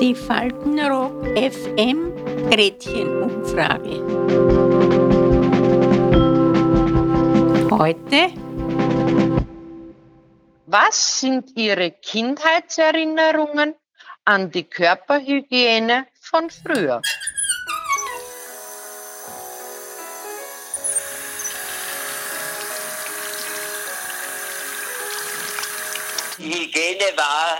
Die Faltenrock FM Gretchenumfrage. Heute. Was sind Ihre Kindheitserinnerungen an die Körperhygiene von früher? Die Hygiene war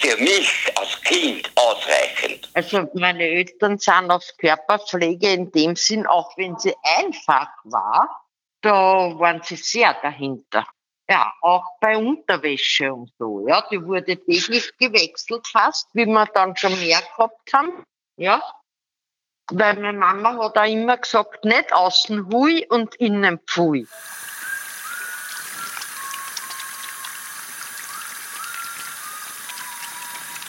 für mich als Kind ausreichend. Also meine Eltern sind auf Körperpflege in dem Sinn, auch wenn sie einfach war, da waren sie sehr dahinter. Ja, auch bei Unterwäsche und so. Ja, die wurde täglich gewechselt fast, wie wir dann schon mehr gehabt haben. Ja, weil meine Mama hat auch immer gesagt, nicht außen hui und innen pfui.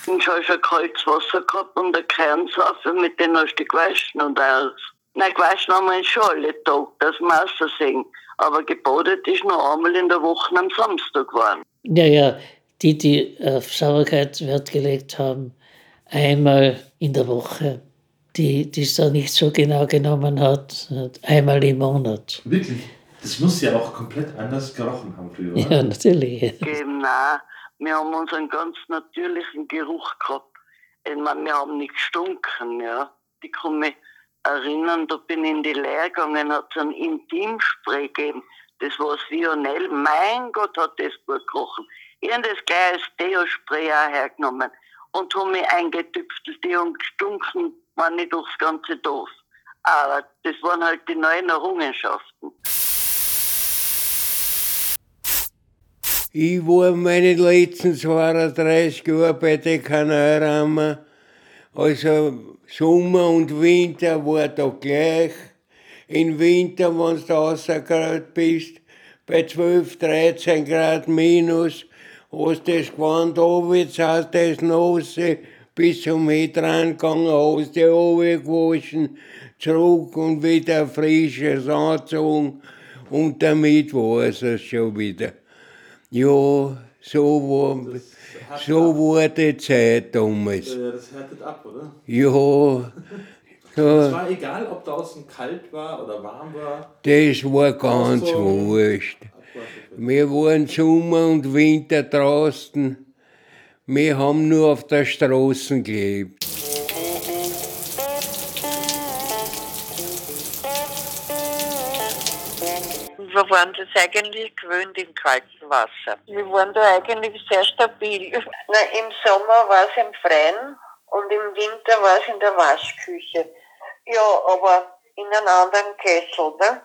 Ich habe schon kaltes Wasser gehabt und eine Kernsaufe, mit denen hast du gewaschen und alles. Nein, gewaschen haben wir schon alle Tage, das muss man sehen. Aber gebadet ist nur einmal in der Woche am Samstag geworden. Ja, ja, die, die auf Sauberkeit Wert gelegt haben, einmal in der Woche. Die, die es da nicht so genau genommen hat, einmal im Monat. Wirklich? Das muss ja auch komplett anders gerochen haben früher, oder? Ja, natürlich. Eben, nein, wir haben unseren ganz natürlichen Geruch gehabt. Ich meine, wir haben nicht gestunken, ja. Ich kann mich erinnern, da bin ich in die Lehre gegangen, hat es ein Intimspray gegeben. Das war das Vionell. Mein Gott, hat das gut gerochen. Ich habe das gleich als Deo-Spray auch hergenommen und habe mich eingetüpftelt. Die haben gestunken, war nicht durchs ganze Dorf. Aber das waren halt die neuen Errungenschaften. Ich war meine letzten 32 Jahre bei den Kanalrahmen. Also Sommer und Winter war da gleich. Im Winter, wenn du rausgerannt bist, bei 12, 13 Grad minus, hast du das Gewand runter, hast das Nasse bis zum Hintern gegangen, hast dich runtergewaschen, zurück und wieder frisches angezogen. Und damit war es schon wieder. Ja, so war, so war die Zeit damals. Ja, das härtet ab, oder? Ja, Es war egal, ob draußen kalt war oder warm war. das war ganz Auszogen. wurscht. Wir waren Sommer und Winter draußen. Wir haben nur auf der Straße gelebt. Wir waren das eigentlich gewöhnt im kalten Wasser. Wir waren da eigentlich sehr stabil. Na, Im Sommer war es im Freien und im Winter war es in der Waschküche. Ja, aber in einem anderen Kessel, ne?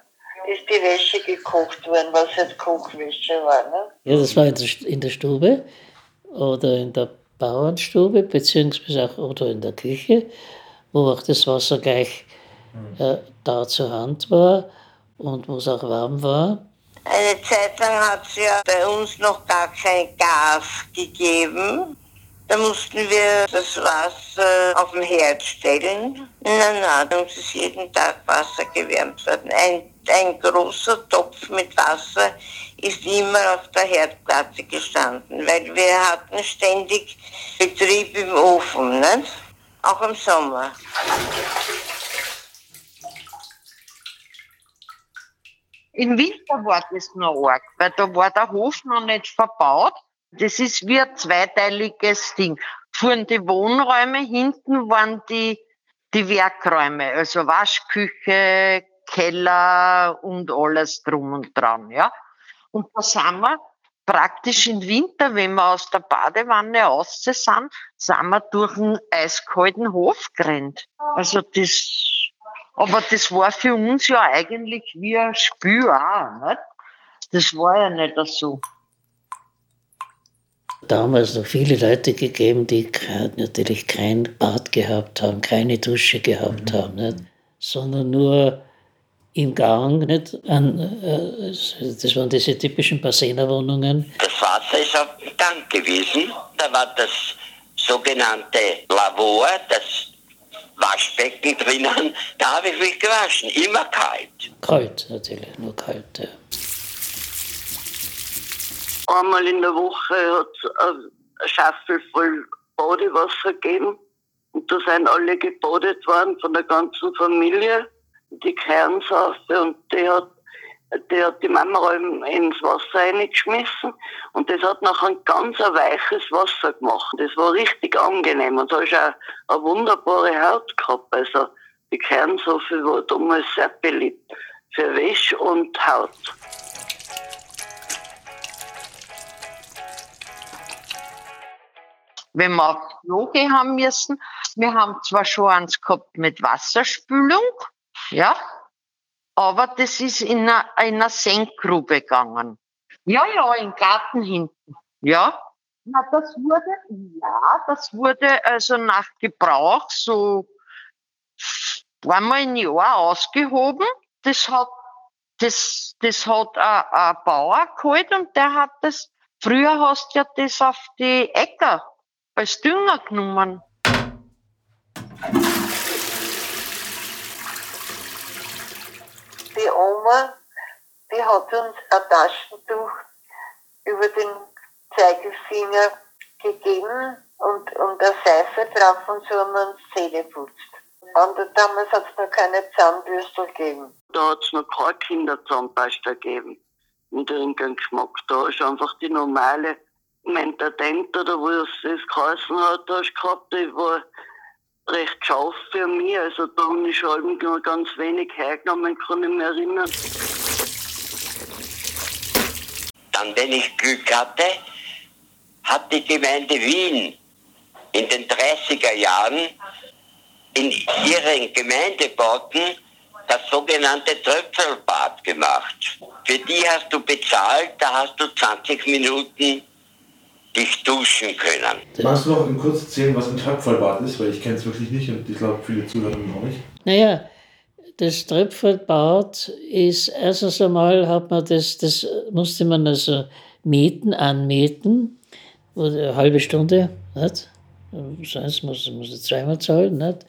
Ist die Wäsche gekocht worden, was jetzt Kochwäsche war, ne? Ja, das war in der, Stube oder in der Bauernstube, beziehungsweise auch oder in der Küche, wo auch das Wasser gleich äh, da zur Hand war und wo es auch warm war. Eine Zeit lang hat es ja bei uns noch gar kein Gas gegeben. Da mussten wir das Wasser auf den Herd stellen. Na, da uns ist jeden Tag Wasser gewärmt worden. Ein, ein großer Topf mit Wasser ist immer auf der Herdplatte gestanden, weil wir hatten ständig Betrieb im Ofen, ne? auch im Sommer. Im Winter war das noch arg, weil da war der Hof noch nicht verbaut. Das ist wie ein zweiteiliges Ding. Fuhren die Wohnräume, hinten waren die, die Werkräume, also Waschküche, Keller und alles drum und dran, ja. Und da sind wir praktisch im Winter, wenn wir aus der Badewanne raus sind, sind wir durch einen eiskalten Hof gerannt. Also das, aber das war für uns ja eigentlich wie ein Spiel auch, nicht? Das war ja nicht so. Damals noch viele Leute gegeben, die natürlich kein Bad gehabt haben, keine Dusche gehabt haben, nicht? sondern nur im Gang. Nicht? An, äh, das waren diese typischen Bassenerwohnungen. Das Wasser ist auf dem Tank gewesen. Da war das sogenannte Lavor, das Waschbecken drinnen. Da habe ich mich gewaschen, immer kalt. Kalt natürlich, nur kalt. Ja. einmal in der Woche hat es eine Schaffel voll Badewasser gegeben. Und da sind alle gebadet worden von der ganzen Familie, die Kernsaufe. Und die hat, die hat die Mama ins Wasser reingeschmissen. Und das hat nachher ein ganz weiches Wasser gemacht. Das war richtig angenehm. Und da ist auch eine wunderbare Haut gehabt. Also die Kernsaufe war damals sehr beliebt für Wäsche und Haut. wenn wir aufs Klo gehen haben müssen. Wir haben zwar schon eins gehabt mit Wasserspülung, ja, aber das ist in einer, in einer Senkgrube gegangen. Ja, ja, im Garten hinten, ja. Na, das wurde, ja, das wurde also nach Gebrauch so einmal im Jahr ausgehoben. Das hat, das, das hat ein, ein Bauer geholt und der hat das, früher hast du ja das auf die Äcker als Dünger genommen. Die Oma, die hat uns ein Taschentuch über den Zeigefinger gegeben und, und eine Seife drauf und so haben wir uns Zähne putzt. Und damals hat es noch keine Zahnbürstel gegeben. Da hat es noch keine Kinderzahnpasta gegeben mit irgendeinem Geschmack. Da ist einfach die normale Mentadent oder wo es das geheißen hat, da hast gehabt, die war recht scharf für mich. Also da habe ich schon nur ganz wenig hergenommen, kann ich mich erinnern. Dann, wenn ich Glück hatte, hat die Gemeinde Wien in den 30er Jahren in ihren Gemeindebauten das sogenannte Tröpfelbad gemacht. Für die hast du bezahlt, da hast du 20 Minuten dich duschen können. Magst du noch kurz erzählen, was ein Tröpfelbad ist? Weil ich kenne es wirklich nicht und ich glaube, viele Zuhörer auch nicht. Naja, das Tröpfelbad ist, erstens einmal hat man das, das musste man also mieten, anmieten, eine halbe Stunde, nicht? Sonst muss, muss ich zweimal zahlen, nicht?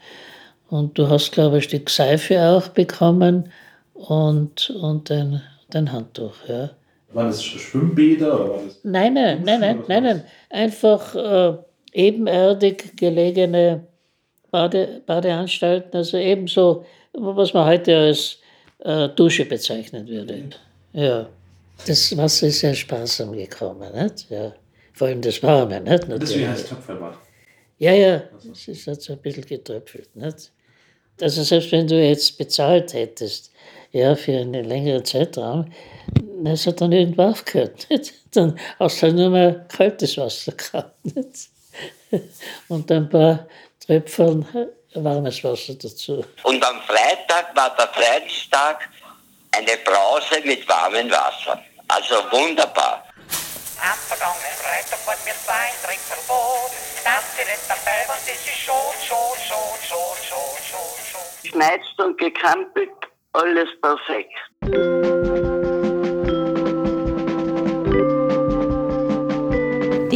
Und du hast, glaube ich, ein Stück Seife auch bekommen und, und ein, ein Handtuch, ja. Waren das Schwimmbäder oder war das? Nein, nein, nein, nein, nein, nein. Einfach äh, ebenerdig gelegene Bade, Badeanstalten, also ebenso, was man heute als äh, Dusche bezeichnen würde. Ja. Das Wasser ist sehr sparsam gekommen, nicht? Ja. Vor allem das Warme, nicht? Deswegen heißt Töpferbad. Ja, ja, es ist halt so ein bisschen getröpfelt, nicht? Also selbst wenn du jetzt bezahlt hättest, ja, für einen längeren Zeitraum, das hat dann irgendwann aufgehört. Nicht? Dann hast du halt nur mehr kaltes Wasser gehabt. Nicht? Und ein paar Tröpfeln warmes Wasser dazu. Und am Freitag war der Freitag eine Brause mit warmem Wasser. Also wunderbar. Am vergangenen Freitag war mir zwei Trinkverbot. Das direkt dabei war, das ist schon, schon, schon, schon, schon, schon, schon. Schneizt und gekrampelt, alles perfekt.